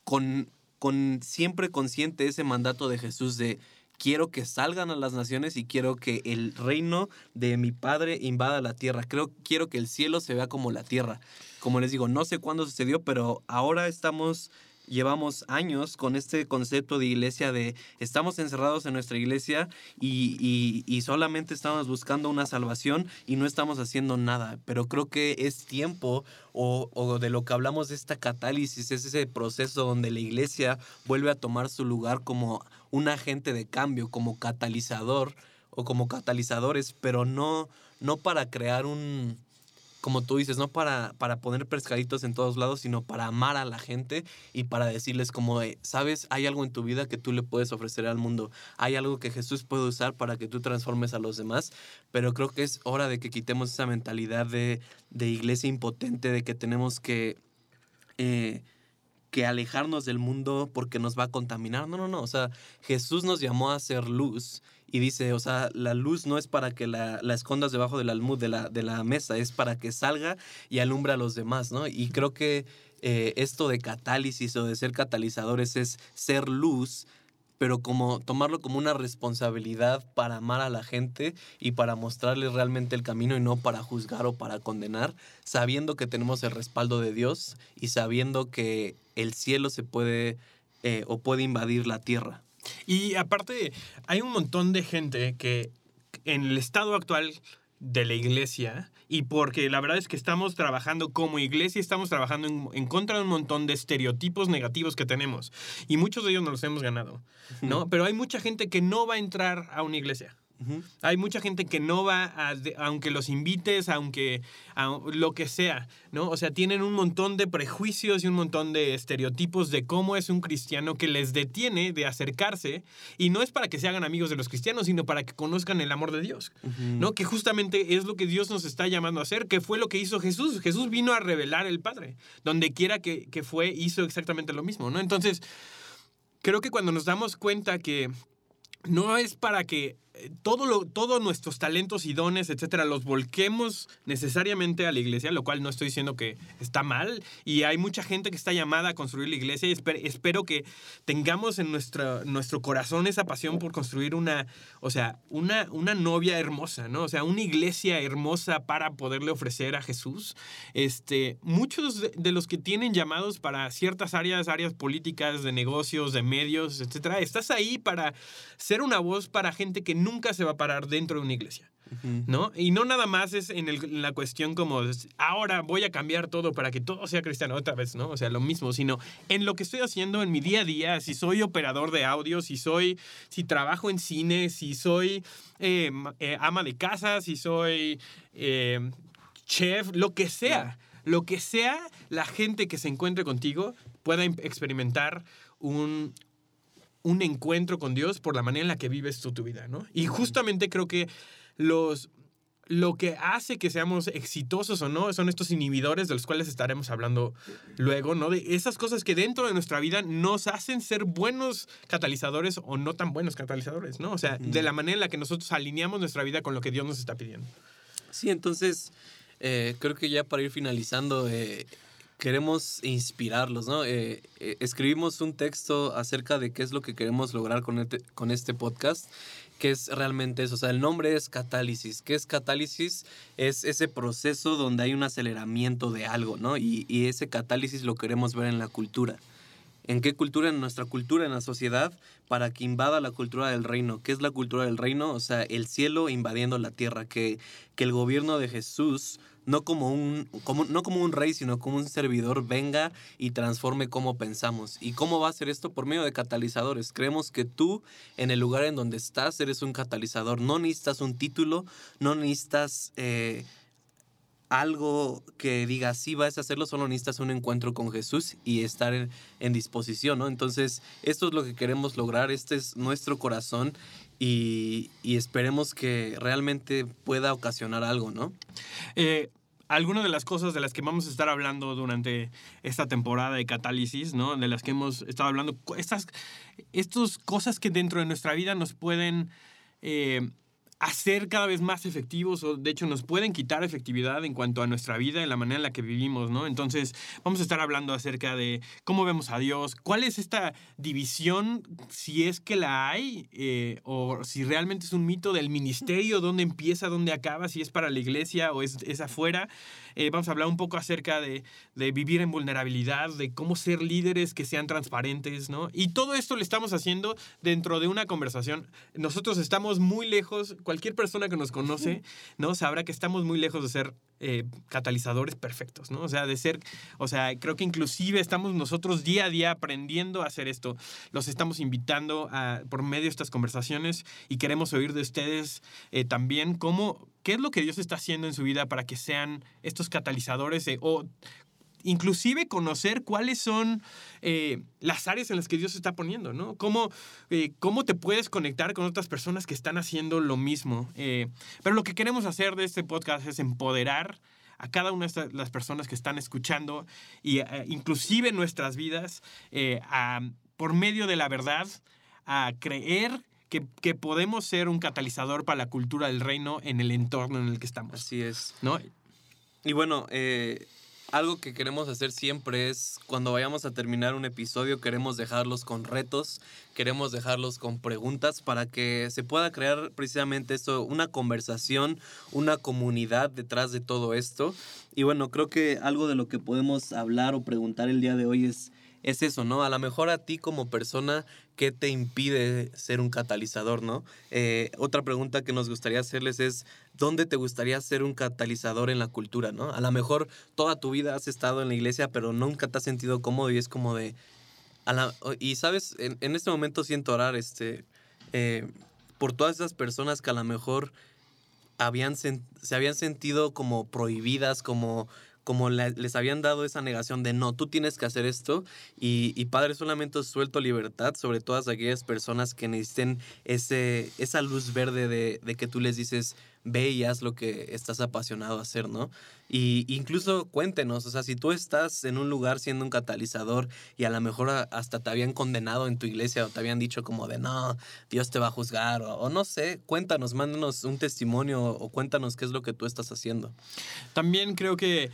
con, con siempre consciente ese mandato de Jesús de quiero que salgan a las naciones y quiero que el reino de mi Padre invada la tierra. Creo, quiero que el cielo se vea como la tierra. Como les digo, no sé cuándo sucedió, pero ahora estamos llevamos años con este concepto de iglesia de estamos encerrados en nuestra iglesia y, y, solamente estamos buscando una salvación y no estamos haciendo nada. Pero creo que es tiempo o, o de lo que hablamos de esta catálisis, es ese proceso donde la iglesia vuelve a tomar su lugar como un agente de cambio, como catalizador o como catalizadores, pero no, no para crear un, como tú dices, no para, para poner pescaditos en todos lados, sino para amar a la gente y para decirles como, sabes, hay algo en tu vida que tú le puedes ofrecer al mundo, hay algo que Jesús puede usar para que tú transformes a los demás, pero creo que es hora de que quitemos esa mentalidad de, de iglesia impotente, de que tenemos que... Eh, que alejarnos del mundo porque nos va a contaminar. No, no, no. O sea, Jesús nos llamó a ser luz y dice, o sea, la luz no es para que la, la escondas debajo del almud de la, de la mesa, es para que salga y alumbre a los demás, ¿no? Y creo que eh, esto de catálisis o de ser catalizadores es ser luz pero como tomarlo como una responsabilidad para amar a la gente y para mostrarles realmente el camino y no para juzgar o para condenar, sabiendo que tenemos el respaldo de Dios y sabiendo que el cielo se puede eh, o puede invadir la tierra. Y aparte, hay un montón de gente que en el estado actual de la iglesia y porque la verdad es que estamos trabajando como iglesia, estamos trabajando en, contra de un montón de estereotipos negativos que tenemos y muchos de ellos nos los hemos ganado, ¿no? Pero hay mucha gente que no va a entrar a una iglesia. Hay mucha gente que no va, a, aunque los invites, aunque lo que sea, ¿no? O sea, tienen un montón de prejuicios y un montón de estereotipos de cómo es un cristiano que les detiene de acercarse. Y no es para que se hagan amigos de los cristianos, sino para que conozcan el amor de Dios, ¿no? Que justamente es lo que Dios nos está llamando a hacer, que fue lo que hizo Jesús. Jesús vino a revelar el Padre. Donde quiera que, que fue, hizo exactamente lo mismo, ¿no? Entonces, creo que cuando nos damos cuenta que no es para que todo lo, todos nuestros talentos y dones, etcétera, los volquemos necesariamente a la iglesia, lo cual no estoy diciendo que está mal. Y hay mucha gente que está llamada a construir la iglesia y espero, que tengamos en nuestro, nuestro corazón esa pasión por construir una, o sea, una, una novia hermosa, ¿no? O sea, una iglesia hermosa para poderle ofrecer a Jesús. Este, muchos de, los que tienen llamados para ciertas áreas, áreas políticas, de negocios, de medios, etcétera, estás ahí para ser una voz para gente que nunca se va a parar dentro de una iglesia. ¿No? Y no nada más es en, la cuestión como, ahora voy a cambiar todo para que todo sea cristiano otra vez, ¿no? O sea, lo mismo, sino en lo que estoy haciendo en mi día a día, si soy operador de audio, si soy, si trabajo en cine, si soy eh, eh, ama de casa, si soy eh, chef, lo que sea. Lo que sea, la gente que se encuentre contigo pueda experimentar un, un encuentro con Dios por la manera en la que vives tú tu vida, ¿no? Y justamente creo que los lo que hace que seamos exitosos o no son estos inhibidores de los cuales estaremos hablando luego, ¿no? De esas cosas que dentro de nuestra vida nos hacen ser buenos catalizadores o no tan buenos catalizadores, ¿no? O sea, de la manera en la que nosotros alineamos nuestra vida con lo que Dios nos está pidiendo. Sí, entonces eh, creo que ya para ir finalizando, eh, queremos inspirarlos, ¿no? Eh, eh, escribimos un texto acerca de qué es lo que queremos lograr con este, con este podcast, que es realmente eso. O sea, el nombre es catálisis. ¿Qué es catálisis? Es ese proceso donde hay un aceleramiento de algo, ¿no? Y, y ese catálisis lo queremos ver en la cultura. ¿En qué cultura? En nuestra cultura, en la sociedad, para que invada la cultura del reino. ¿Qué es la cultura del reino? O sea, el cielo invadiendo la tierra, que, que el gobierno de Jesús no como un, como, no como un rey, sino como un servidor venga y transforme cómo pensamos. ¿Y cómo va a hacer esto? Por medio de catalizadores. Creemos que tú, en el lugar en donde estás, eres un catalizador. No necesitas un título, no necesitas eh, algo que diga, sí, vas a hacerlo, solo necesitas un encuentro con Jesús y estar en, disposición, ¿no? Entonces, esto es lo que queremos lograr, este es nuestro corazón y, esperemos que realmente pueda ocasionar algo, ¿no? Eh, algunas de las cosas de las que vamos a estar hablando durante esta temporada de Catálisis, ¿no? De las que hemos estado hablando, estas, estas cosas que dentro de nuestra vida nos pueden eh, hacer cada vez más efectivos o de hecho nos pueden quitar efectividad en cuanto a nuestra vida, en la manera en la que vivimos, ¿no? Entonces vamos a estar hablando acerca de cómo vemos a Dios, cuál es esta división, si es que la hay, eh, o si realmente es un mito del ministerio, dónde empieza, dónde acaba, si es para la iglesia o es, es afuera. Eh, vamos a hablar un poco acerca de, de, vivir en vulnerabilidad, de cómo ser líderes que sean transparentes, ¿no? Y todo esto lo estamos haciendo dentro de una conversación. Nosotros estamos muy lejos, cualquier persona que nos conoce, ¿no? Sabrá que estamos muy lejos de ser eh, catalizadores perfectos, ¿no? O sea, de ser, o sea, creo que inclusive estamos nosotros día a día aprendiendo a hacer esto. Los estamos invitando a, por medio de estas conversaciones y queremos oír de ustedes eh, también cómo, qué es lo que Dios está haciendo en su vida para que sean estos catalizadores eh, o inclusive conocer cuáles son eh, las áreas en las que Dios se está poniendo, ¿no? Cómo, eh, cómo te puedes conectar con otras personas que están haciendo lo mismo. pero lo que queremos hacer de este podcast es empoderar a cada una de las personas que están escuchando y eh, inclusive nuestras vidas eh, por medio de la verdad a creer que, que, podemos ser un catalizador para la cultura del reino en el entorno en el que estamos. Así es. ¿No? Y bueno, eh, algo que queremos hacer siempre es cuando vayamos a terminar un episodio, queremos dejarlos con retos, queremos dejarlos con preguntas para que se pueda crear precisamente esto, una conversación, una comunidad detrás de todo esto. Y bueno, creo que algo de lo que podemos hablar o preguntar el día de hoy es es eso, ¿no? A lo mejor a ti como persona, ¿qué te impide ser un catalizador, ¿no? Eh, otra pregunta que nos gustaría hacerles es, ¿dónde te gustaría ser un catalizador en la cultura, ¿no? A lo mejor toda tu vida has estado en la iglesia, pero nunca te has sentido cómodo y es como de... y sabes, en, este momento siento orar este, eh, por todas esas personas que a lo mejor habían se habían sentido como prohibidas, como como les habían dado esa negación de no, tú tienes que hacer esto y, y Padre solamente suelto libertad sobre todas aquellas personas que necesiten ese, esa luz verde de, de, que tú les dices, ve y haz lo que estás apasionado a hacer, ¿no? Y incluso cuéntenos, o sea, si tú estás en un lugar siendo un catalizador y a lo mejor hasta te habían condenado en tu iglesia o te habían dicho como de no, Dios te va a juzgar o, o no sé, cuéntanos, mándanos un testimonio o cuéntanos qué es lo que tú estás haciendo. También creo que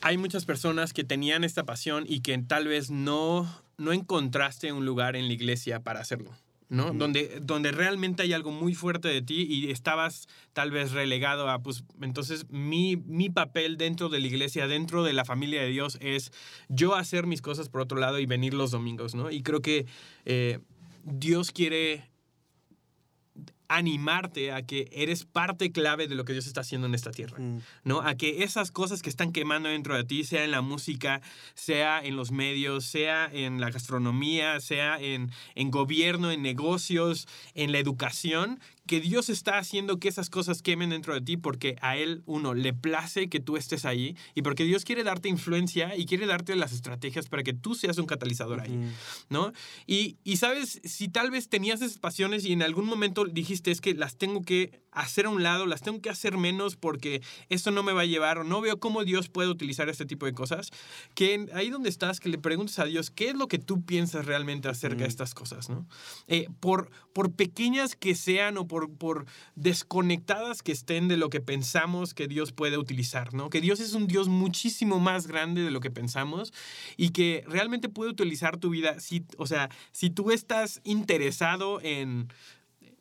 hay muchas personas que tenían esta pasión y que tal vez no, no encontraste un lugar en la iglesia para hacerlo. ¿No? donde, donde realmente hay algo muy fuerte de ti y estabas tal vez relegado a, pues, entonces mi, mi papel dentro de la iglesia, dentro de la familia de Dios es yo hacer mis cosas por otro lado y venir los domingos, ¿no? Y creo que eh, Dios quiere animarte a que eres parte clave de lo que Dios está haciendo en esta tierra, mm. ¿no? A que esas cosas que están quemando dentro de ti, sea en la música, sea en los medios, sea en la gastronomía, sea en, en gobierno, en negocios, en la educación, que Dios está haciendo que esas cosas quemen dentro de ti porque a Él, uno, le place que tú estés ahí y porque Dios quiere darte influencia y quiere darte las estrategias para que tú seas un catalizador ahí, ¿no? Y, y, sabes, si tal vez tenías esas pasiones y en algún momento dijiste es que las tengo que hacer a un lado, las tengo que hacer menos porque esto no me va a llevar o no veo cómo Dios puede utilizar este tipo de cosas, que ahí donde estás, que le preguntes a Dios qué es lo que tú piensas realmente acerca de estas cosas, ¿no? Eh, por, por pequeñas que sean o por por, desconectadas que estén de lo que pensamos que Dios puede utilizar, ¿no? Que Dios es un Dios muchísimo más grande de lo que pensamos y que realmente puede utilizar tu vida. Si, o sea, si tú estás interesado en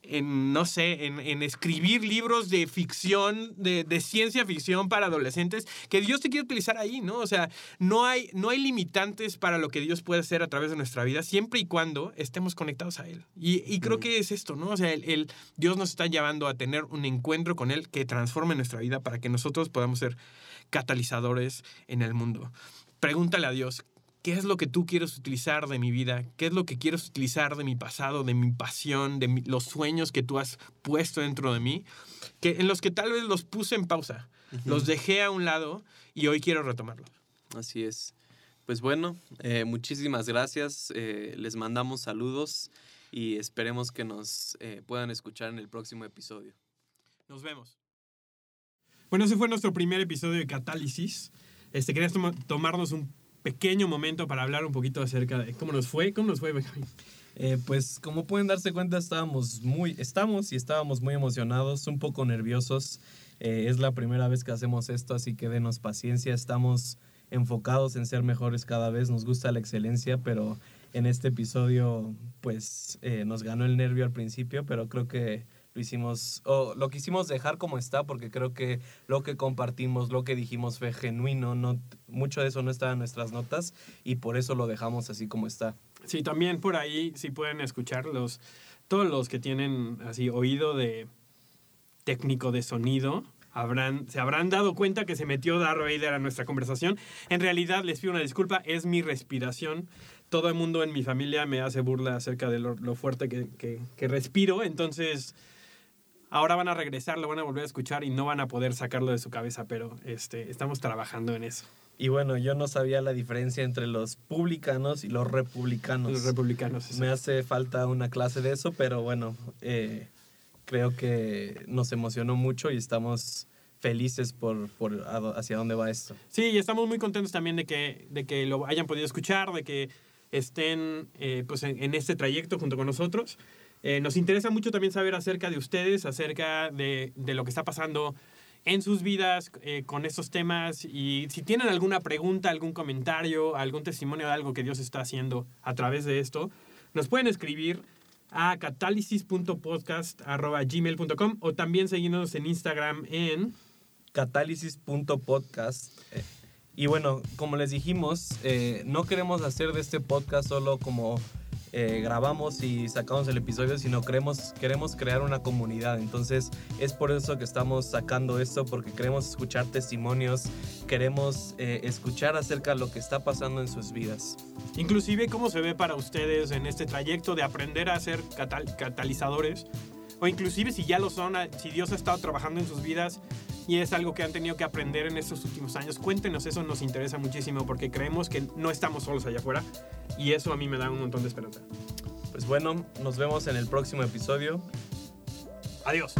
en, no sé, en, escribir libros de ficción, de, ciencia ficción para adolescentes, que Dios te quiere utilizar ahí, ¿no? O sea, no hay, no hay limitantes para lo que Dios puede hacer a través de nuestra vida, siempre y cuando estemos conectados a Él. Y, creo que es esto, ¿no? O sea, el, Dios nos está llevando a tener un encuentro con Él que transforme nuestra vida para que nosotros podamos ser catalizadores en el mundo. Pregúntale a Dios, ¿Qué es lo que tú quieres utilizar de mi vida? ¿Qué es lo que quieres utilizar de mi pasado, de mi pasión, de los sueños que tú has puesto dentro de mí? Que, en los que tal vez los puse en pausa, los dejé a un lado y hoy quiero retomarlos. Así es. Pues bueno, eh, muchísimas gracias. Eh, les mandamos saludos y esperemos que nos eh, puedan escuchar en el próximo episodio. Nos vemos. Bueno, ese fue nuestro primer episodio de Catálisis. Este, ¿Querías tomarnos un pequeño momento para hablar un poquito acerca de cómo nos fue, cómo nos fue, eh, pues como pueden darse cuenta estábamos muy, estamos y estábamos muy emocionados, un poco nerviosos. Eh, es la primera vez que hacemos esto, así que denos paciencia. Estamos enfocados en ser mejores cada vez. Nos gusta la excelencia, pero en este episodio, pues eh, nos ganó el nervio al principio, pero creo que lo hicimos, o lo quisimos dejar como está, porque creo que lo que compartimos, lo que dijimos fue genuino, no, mucho de eso no estaba en nuestras notas y por eso lo dejamos así como está. Sí, también por ahí, si pueden escuchar los, todos los que tienen así oído de técnico de sonido, Habrán, se habrán dado cuenta que se metió Darth Vader a nuestra conversación. En realidad, les pido una disculpa, es mi respiración. Todo el mundo en mi familia me hace burla acerca de lo, fuerte que, que, que, respiro, entonces Ahora van a regresar, lo van a volver a escuchar y no van a poder sacarlo de su cabeza, pero este, estamos trabajando en eso. Y bueno, yo no sabía la diferencia entre los publicanos y los republicanos. Los republicanos. Me hace falta una clase de eso, pero bueno, eh, creo que nos emocionó mucho y estamos felices por, por hacia dónde va esto. Sí, y estamos muy contentos también de que, de que lo hayan podido escuchar, de que estén eh, pues en, este trayecto junto con nosotros. Eh, nos interesa mucho también saber acerca de ustedes, acerca de, lo que está pasando en sus vidas eh, con estos temas y si tienen alguna pregunta, algún comentario, algún testimonio de algo que Dios está haciendo a través de esto, nos pueden escribir a catálisis.podcast.gmail.com o también seguirnos en Instagram en catálisis.podcast. Y bueno, como les dijimos, eh, no queremos hacer de este podcast solo como eh, grabamos y sacamos el episodio, sino queremos, queremos crear una comunidad. Entonces es por eso que estamos sacando esto, porque queremos escuchar testimonios, queremos eh, escuchar acerca de lo que está pasando en sus vidas. Inclusive cómo se ve para ustedes en este trayecto de aprender a ser catalizadores, o inclusive si ya lo son, si Dios ha estado trabajando en sus vidas y es algo que han tenido que aprender en estos últimos años. Cuéntenos, eso nos interesa muchísimo porque creemos que no estamos solos allá afuera y eso a mí me da un montón de esperanza. Pues bueno, nos vemos en el próximo episodio. Adiós.